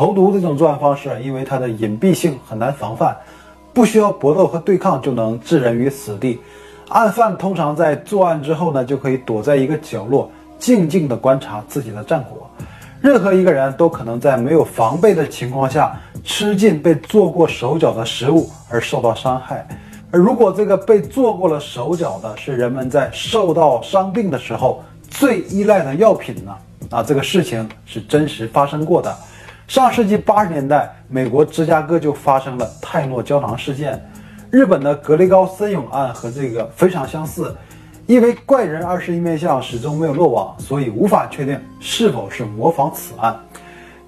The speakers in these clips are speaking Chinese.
投毒这种作案方式，因为它的隐蔽性很难防范，不需要搏斗和对抗就能置人于死地。案犯通常在作案之后呢，就可以躲在一个角落，静静地观察自己的战果。任何一个人都可能在没有防备的情况下吃进被做过手脚的食物而受到伤害。而如果这个被做过了手脚的是人们在受到伤病的时候最依赖的药品呢？啊，这个事情是真实发生过的。上世纪八十年代，美国芝加哥就发生了泰诺胶囊事件。日本的格雷高森永案和这个非常相似，因为怪人二十一面相始终没有落网，所以无法确定是否是模仿此案。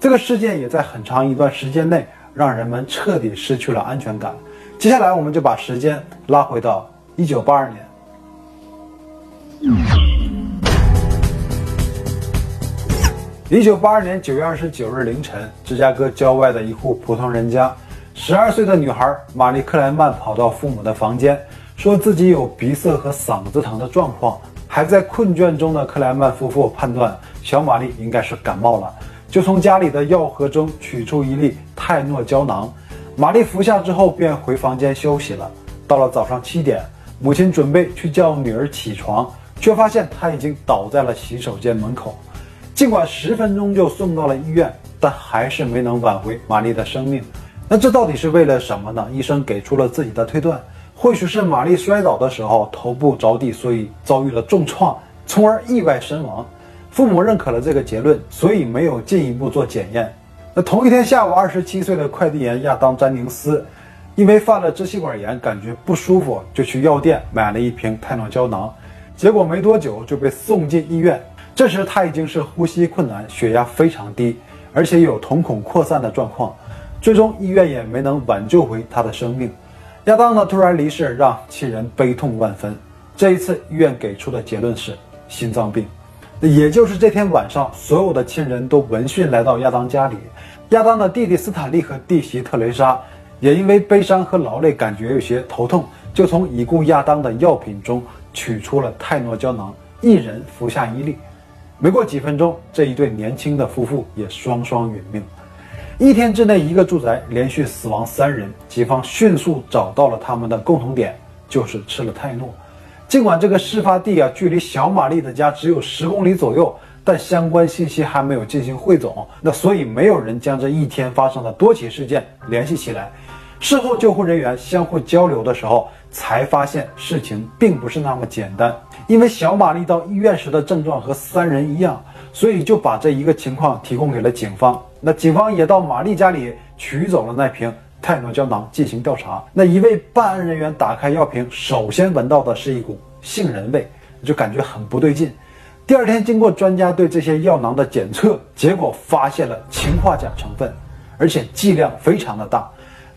这个事件也在很长一段时间内让人们彻底失去了安全感。接下来，我们就把时间拉回到一九八二年。一九八二年九月二十九日凌晨，芝加哥郊外的一户普通人家。十二岁的女孩玛丽克莱曼跑到父母的房间，说自己有鼻塞和嗓子疼的状况。还在困倦中的克莱曼夫妇判断小玛丽应该是感冒了，就从家里的药盒中取出一粒泰诺胶囊。玛丽服下之后便回房间休息了。到了早上七点，母亲准备去叫女儿起床，却发现她已经倒在了洗手间门口。尽管十分钟就送到了医院，但还是没能挽回玛丽的生命。那这到底是为了什么呢？医生给出了自己的推断，或许是玛丽摔倒的时候头部着地，所以遭遇了重创，从而意外身亡。父母认可了这个结论，所以没有进一步做检验。那同一天下午，二十七岁的快递员亚当·詹宁斯，因为犯了支气管炎，感觉不舒服，就去药店买了一瓶泰诺胶囊，结果没多久就被送进医院。这时他已经是呼吸困难，血压非常低，而且有瞳孔扩散的状况。最终，医院也没能挽救回他的生命。亚当的突然离世让亲人悲痛万分。这一次，医院给出的结论是心脏病。也就是这天晚上，所有的亲人都闻讯来到亚当家里。亚当的弟弟斯坦利和弟媳特蕾莎也因为悲伤和劳累，感觉有些头痛，就从已故亚当的药品中取出了泰诺胶囊，一人服下一粒。没过几分钟，这一对年轻的夫妇也双双殒命。一天之内，一个住宅连续死亡三人。警方迅速找到了他们的共同点，就是吃了泰诺。尽管这个事发地啊距离小玛丽的家只有十公里左右，但相关信息还没有进行汇总，那所以没有人将这一天发生的多起事件联系起来。事后，救护人员相互交流的时候，才发现事情并不是那么简单。因为小玛丽到医院时的症状和三人一样，所以就把这一个情况提供给了警方。那警方也到玛丽家里取走了那瓶泰诺胶囊进行调查。那一位办案人员打开药瓶，首先闻到的是一股杏仁味，就感觉很不对劲。第二天，经过专家对这些药囊的检测，结果发现了氰化钾成分，而且剂量非常的大，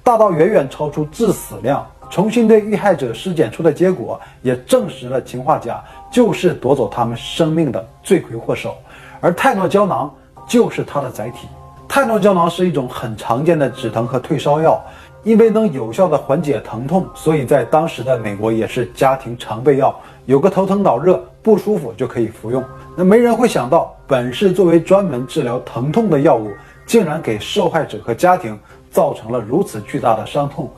大到远远超出致死量。重新对遇害者尸检出的结果也证实了氰化钾就是夺走他们生命的罪魁祸首，而泰诺胶囊就是它的载体。泰诺胶囊是一种很常见的止疼和退烧药，因为能有效的缓解疼痛，所以在当时的美国也是家庭常备药。有个头疼脑热不舒服就可以服用。那没人会想到，本是作为专门治疗疼痛的药物，竟然给受害者和家庭造成了如此巨大的伤痛。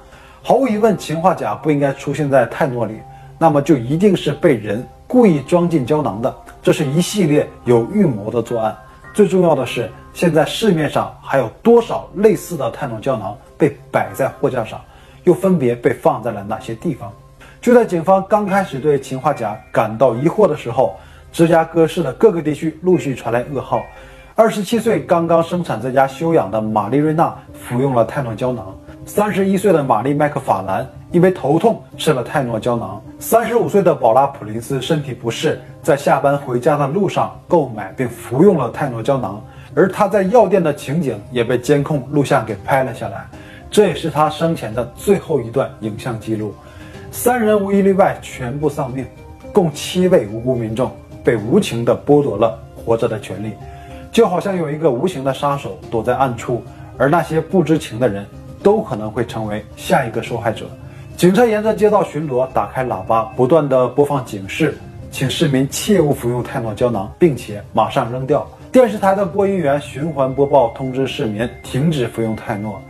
毫无疑问，氰化钾不应该出现在泰诺里，那么就一定是被人故意装进胶囊的。这是一系列有预谋的作案。最重要的是。现在市面上还有多少类似的泰诺胶囊被摆在货架上，又分别被放在了哪些地方？就在警方刚开始对氰化钾感到疑惑的时候，芝加哥市的各个地区陆续传来噩耗：二十七岁刚刚生产在家休养的玛丽瑞娜服用了泰诺胶囊；三十一岁的玛丽麦克法兰因为头痛吃了泰诺胶囊；三十五岁的宝拉普林斯身体不适，在下班回家的路上购买并服用了泰诺胶囊。而他在药店的情景也被监控录像给拍了下来，这也是他生前的最后一段影像记录。三人无一例外全部丧命，共七位无辜民众被无情地剥夺了活着的权利，就好像有一个无形的杀手躲在暗处，而那些不知情的人都可能会成为下一个受害者。警车沿着街道巡逻，打开喇叭，不断的播放警示，请市民切勿服用泰诺胶囊，并且马上扔掉。电视台的播音员循环播报通知市民停止服用泰诺，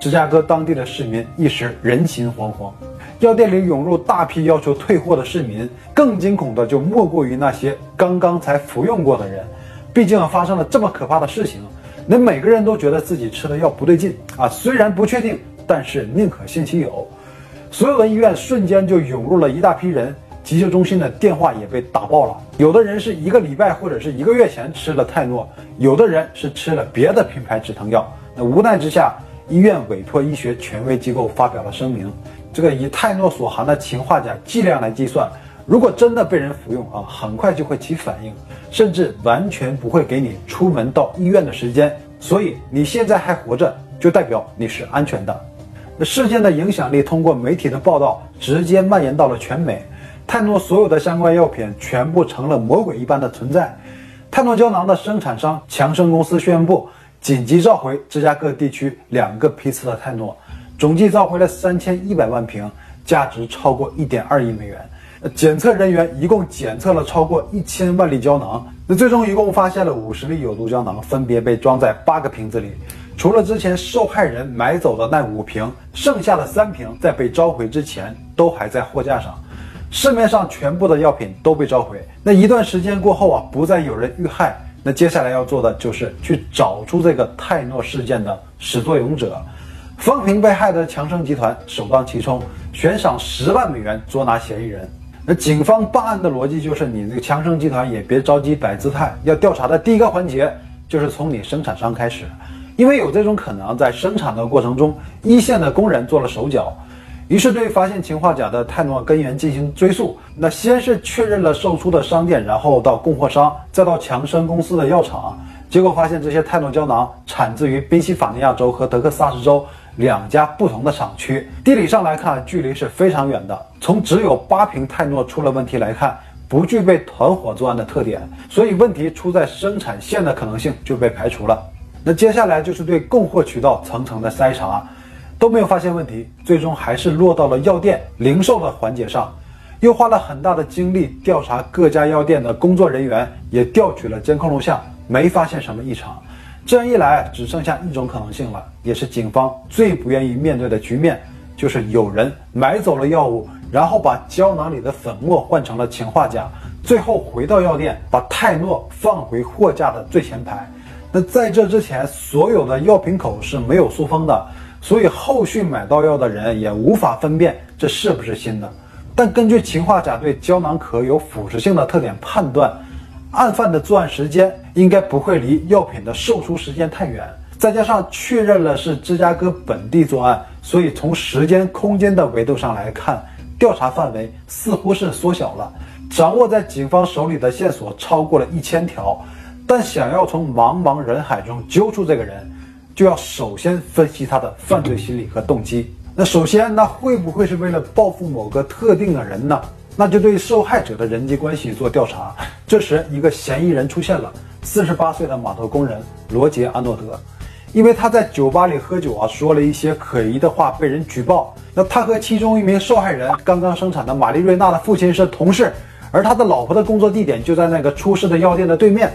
芝加哥当地的市民一时人心惶惶。药店里涌入大批要求退货的市民，更惊恐的就莫过于那些刚刚才服用过的人。毕竟发生了这么可怕的事情，那每个人都觉得自己吃的药不对劲啊。虽然不确定，但是宁可信其有。所有的医院瞬间就涌入了一大批人，急救中心的电话也被打爆了。有的人是一个礼拜或者是一个月前吃了泰诺，有的人是吃了别的品牌止疼药。那无奈之下，医院委托医学权威机构发表了声明。这个以泰诺所含的氰化钾剂量来计算，如果真的被人服用啊，很快就会起反应，甚至完全不会给你出门到医院的时间。所以你现在还活着，就代表你是安全的。事件的影响力通过媒体的报道，直接蔓延到了全美。泰诺所有的相关药品全部成了魔鬼一般的存在。泰诺胶囊的生产商强生公司宣布紧急召回芝加哥地区两个批次的泰诺。总计召回了三千一百万瓶，价值超过一点二亿美元。检测人员一共检测了超过一千万粒胶囊，那最终一共发现了五十粒有毒胶囊，分别被装在八个瓶子里。除了之前受害人买走的那五瓶，剩下的三瓶在被召回之前都还在货架上。市面上全部的药品都被召回。那一段时间过后啊，不再有人遇害。那接下来要做的就是去找出这个泰诺事件的始作俑者。方平被害的强生集团首当其冲，悬赏十万美元捉拿嫌疑人。那警方办案的逻辑就是，你这个强生集团也别着急摆姿态，要调查的第一个环节就是从你生产商开始，因为有这种可能，在生产的过程中，一线的工人做了手脚。于是对发现氰化钾的泰诺根源进行追溯，那先是确认了售出的商店，然后到供货商，再到强生公司的药厂，结果发现这些泰诺胶囊产自于宾夕法尼亚州和德克萨斯州。两家不同的厂区，地理上来看，距离是非常远的。从只有八瓶泰诺出了问题来看，不具备团伙作案的特点，所以问题出在生产线的可能性就被排除了。那接下来就是对供货渠道层层的筛查，都没有发现问题，最终还是落到了药店零售的环节上，又花了很大的精力调查各家药店的工作人员，也调取了监控录像，没发现什么异常。这样一来，只剩下一种可能性了，也是警方最不愿意面对的局面，就是有人买走了药物，然后把胶囊里的粉末换成了氰化钾，最后回到药店把泰诺放回货架的最前排。那在这之前，所有的药瓶口是没有塑封的，所以后续买到药的人也无法分辨这是不是新的。但根据氰化钾对胶囊壳有腐蚀性的特点判断。案犯的作案时间应该不会离药品的售出时间太远，再加上确认了是芝加哥本地作案，所以从时间、空间的维度上来看，调查范围似乎是缩小了。掌握在警方手里的线索超过了一千条，但想要从茫茫人海中揪出这个人，就要首先分析他的犯罪心理和动机。那首先，那会不会是为了报复某个特定的人呢？那就对受害者的人际关系做调查。这时，一个嫌疑人出现了，四十八岁的码头工人罗杰·阿诺德。因为他在酒吧里喝酒啊，说了一些可疑的话，被人举报。那他和其中一名受害人刚刚生产的玛丽瑞娜的父亲是同事，而他的老婆的工作地点就在那个出事的药店的对面。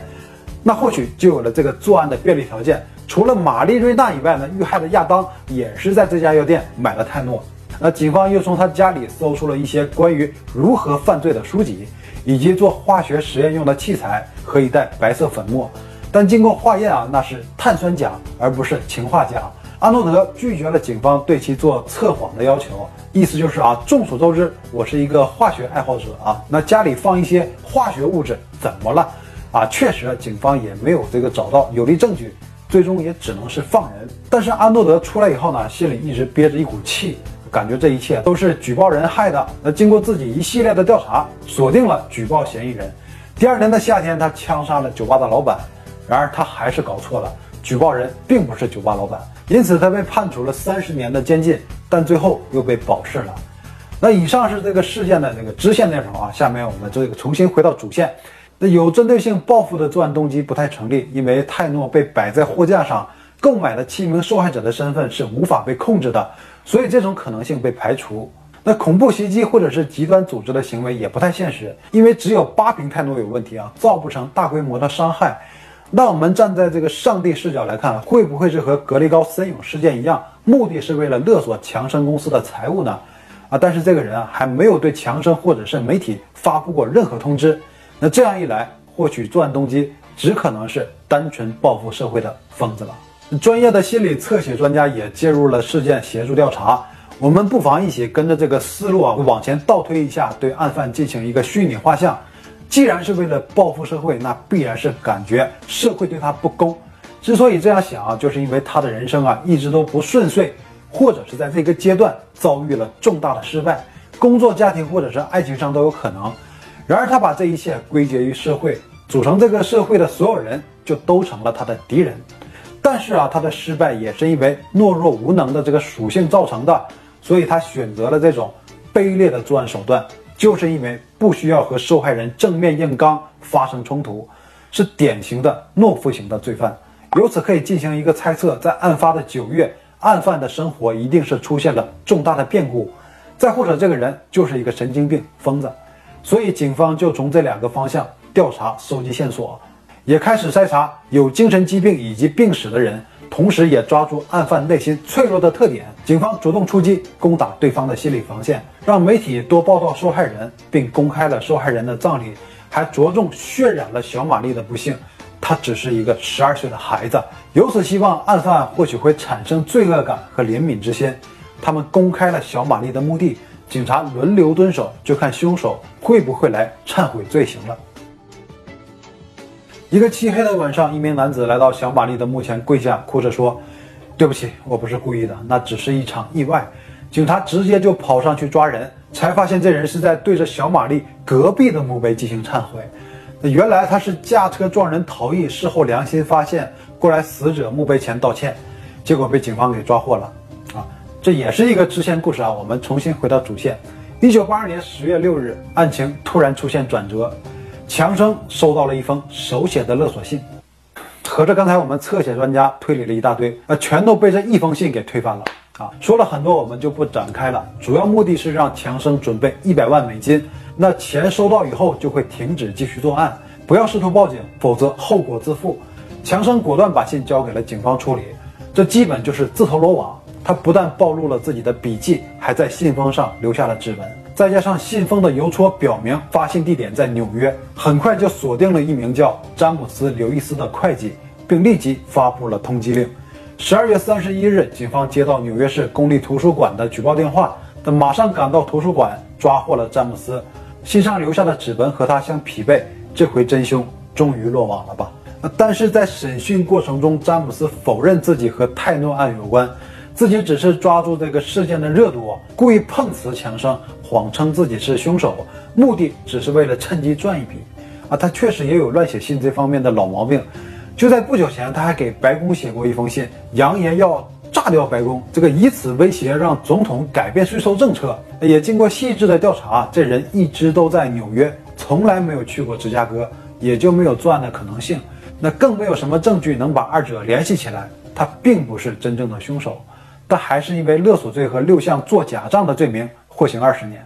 那或许就有了这个作案的便利条件。除了玛丽瑞娜以外呢，遇害的亚当也是在这家药店买了泰诺。那警方又从他家里搜出了一些关于如何犯罪的书籍，以及做化学实验用的器材和一袋白色粉末。但经过化验啊，那是碳酸钾，而不是氰化钾。阿诺德拒绝了警方对其做测谎的要求，意思就是啊，众所周知，我是一个化学爱好者啊，那家里放一些化学物质怎么了？啊，确实，警方也没有这个找到有力证据，最终也只能是放人。但是阿诺德出来以后呢，心里一直憋着一股气。感觉这一切都是举报人害的。那经过自己一系列的调查，锁定了举报嫌疑人。第二年的夏天，他枪杀了酒吧的老板。然而他还是搞错了，举报人并不是酒吧老板，因此他被判处了三十年的监禁，但最后又被保释了。那以上是这个事件的这个支线内容啊。下面我们这个重新回到主线。那有针对性报复的作案动机不太成立，因为泰诺被摆在货架上。购买的七名受害者的身份是无法被控制的，所以这种可能性被排除。那恐怖袭击或者是极端组织的行为也不太现实，因为只有八瓶泰诺有问题啊，造不成大规模的伤害。那我们站在这个上帝视角来看，会不会是和格雷高森永事件一样，目的是为了勒索强生公司的财物呢？啊，但是这个人啊，还没有对强生或者是媒体发布过任何通知。那这样一来，获取作案动机只可能是单纯报复社会的疯子了。专业的心理测写专家也介入了事件，协助调查。我们不妨一起跟着这个思路啊，往前倒推一下，对案犯进行一个虚拟画像。既然是为了报复社会，那必然是感觉社会对他不公。之所以这样想啊，就是因为他的人生啊一直都不顺遂，或者是在这个阶段遭遇了重大的失败，工作、家庭或者是爱情上都有可能。然而他把这一切归结于社会，组成这个社会的所有人就都成了他的敌人。但是啊，他的失败也是因为懦弱无能的这个属性造成的，所以他选择了这种卑劣的作案手段，就是因为不需要和受害人正面硬刚发生冲突，是典型的懦夫型的罪犯。由此可以进行一个猜测，在案发的九月，案犯的生活一定是出现了重大的变故，再或者这个人就是一个神经病疯子，所以警方就从这两个方向调查收集线索。也开始筛查有精神疾病以及病史的人，同时也抓住案犯内心脆弱的特点。警方主动出击，攻打对方的心理防线，让媒体多报道受害人，并公开了受害人的葬礼，还着重渲染了小玛丽的不幸。她只是一个十二岁的孩子，由此希望案犯或许会产生罪恶感和怜悯之心。他们公开了小玛丽的墓地，警察轮流蹲守，就看凶手会不会来忏悔罪行了。一个漆黑的晚上，一名男子来到小玛丽的墓前跪下，哭着说：“对不起，我不是故意的，那只是一场意外。”警察直接就跑上去抓人，才发现这人是在对着小玛丽隔壁的墓碑进行忏悔。那原来他是驾车撞人逃逸，事后良心发现过来死者墓碑前道歉，结果被警方给抓获了。啊，这也是一个支线故事啊。我们重新回到主线。一九八二年十月六日，案情突然出现转折。强生收到了一封手写的勒索信，合着刚才我们侧写专家推理了一大堆，呃，全都被这一封信给推翻了啊！说了很多，我们就不展开了。主要目的是让强生准备一百万美金，那钱收到以后就会停止继续作案，不要试图报警，否则后果自负。强生果断把信交给了警方处理，这基本就是自投罗网。他不但暴露了自己的笔迹，还在信封上留下了指纹。再加上信封的邮戳表明发信地点在纽约，很快就锁定了一名叫詹姆斯·刘易斯的会计，并立即发布了通缉令。十二月三十一日，警方接到纽约市公立图书馆的举报电话，他马上赶到图书馆，抓获了詹姆斯。信上留下的指纹和他相匹配，这回真凶终于落网了吧？但是在审讯过程中，詹姆斯否认自己和泰诺案有关。自己只是抓住这个事件的热度，故意碰瓷强生，谎称自己是凶手，目的只是为了趁机赚一笔。啊，他确实也有乱写信这方面的老毛病。就在不久前，他还给白宫写过一封信，扬言要炸掉白宫，这个以此威胁让总统改变税收政策。也经过细致的调查，这人一直都在纽约，从来没有去过芝加哥，也就没有作案的可能性。那更没有什么证据能把二者联系起来，他并不是真正的凶手。但还是因为勒索罪和六项做假账的罪名获刑二十年，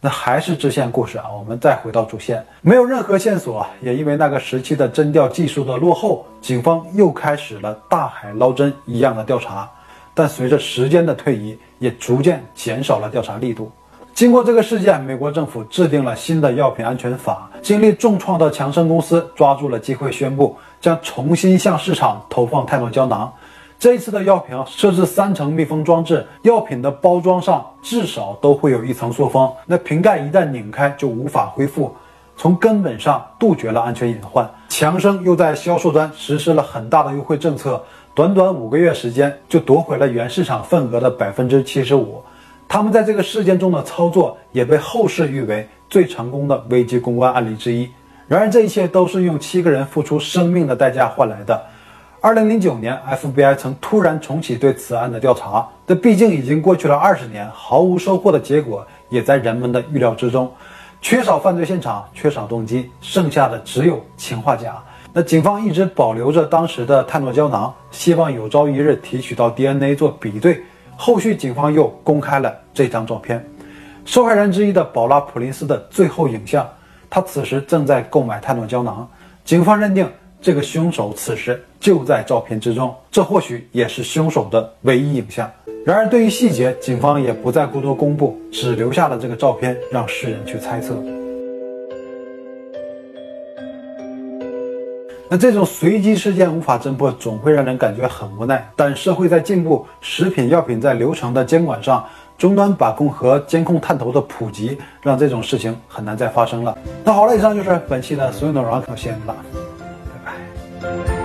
那还是支线故事啊。我们再回到主线，没有任何线索，也因为那个时期的侦调技术的落后，警方又开始了大海捞针一样的调查。但随着时间的推移，也逐渐减少了调查力度。经过这个事件，美国政府制定了新的药品安全法，经历重创的强生公司抓住了机会，宣布将重新向市场投放泰诺胶囊。这一次的药瓶设置三层密封装置，药品的包装上至少都会有一层塑封，那瓶盖一旦拧开就无法恢复，从根本上杜绝了安全隐患。强生又在销售端实施了很大的优惠政策，短短五个月时间就夺回了原市场份额的百分之七十五。他们在这个事件中的操作也被后世誉为最成功的危机公关案例之一。然而，这一切都是用七个人付出生命的代价换来的。二零零九年，FBI 曾突然重启对此案的调查，这毕竟已经过去了二十年，毫无收获的结果也在人们的预料之中。缺少犯罪现场，缺少动机，剩下的只有氰化钾。那警方一直保留着当时的泰诺胶囊，希望有朝一日提取到 DNA 做比对。后续警方又公开了这张照片，受害人之一的宝拉·普林斯的最后影像，他此时正在购买泰诺胶囊。警方认定。这个凶手此时就在照片之中，这或许也是凶手的唯一影像。然而，对于细节，警方也不再过多公布，只留下了这个照片，让世人去猜测。那这种随机事件无法侦破，总会让人感觉很无奈。但社会在进步，食品药品在流程的监管上，终端把控和监控探头的普及，让这种事情很难再发生了。那好了，以上就是本期的所有内容，感谢您了。Thank you.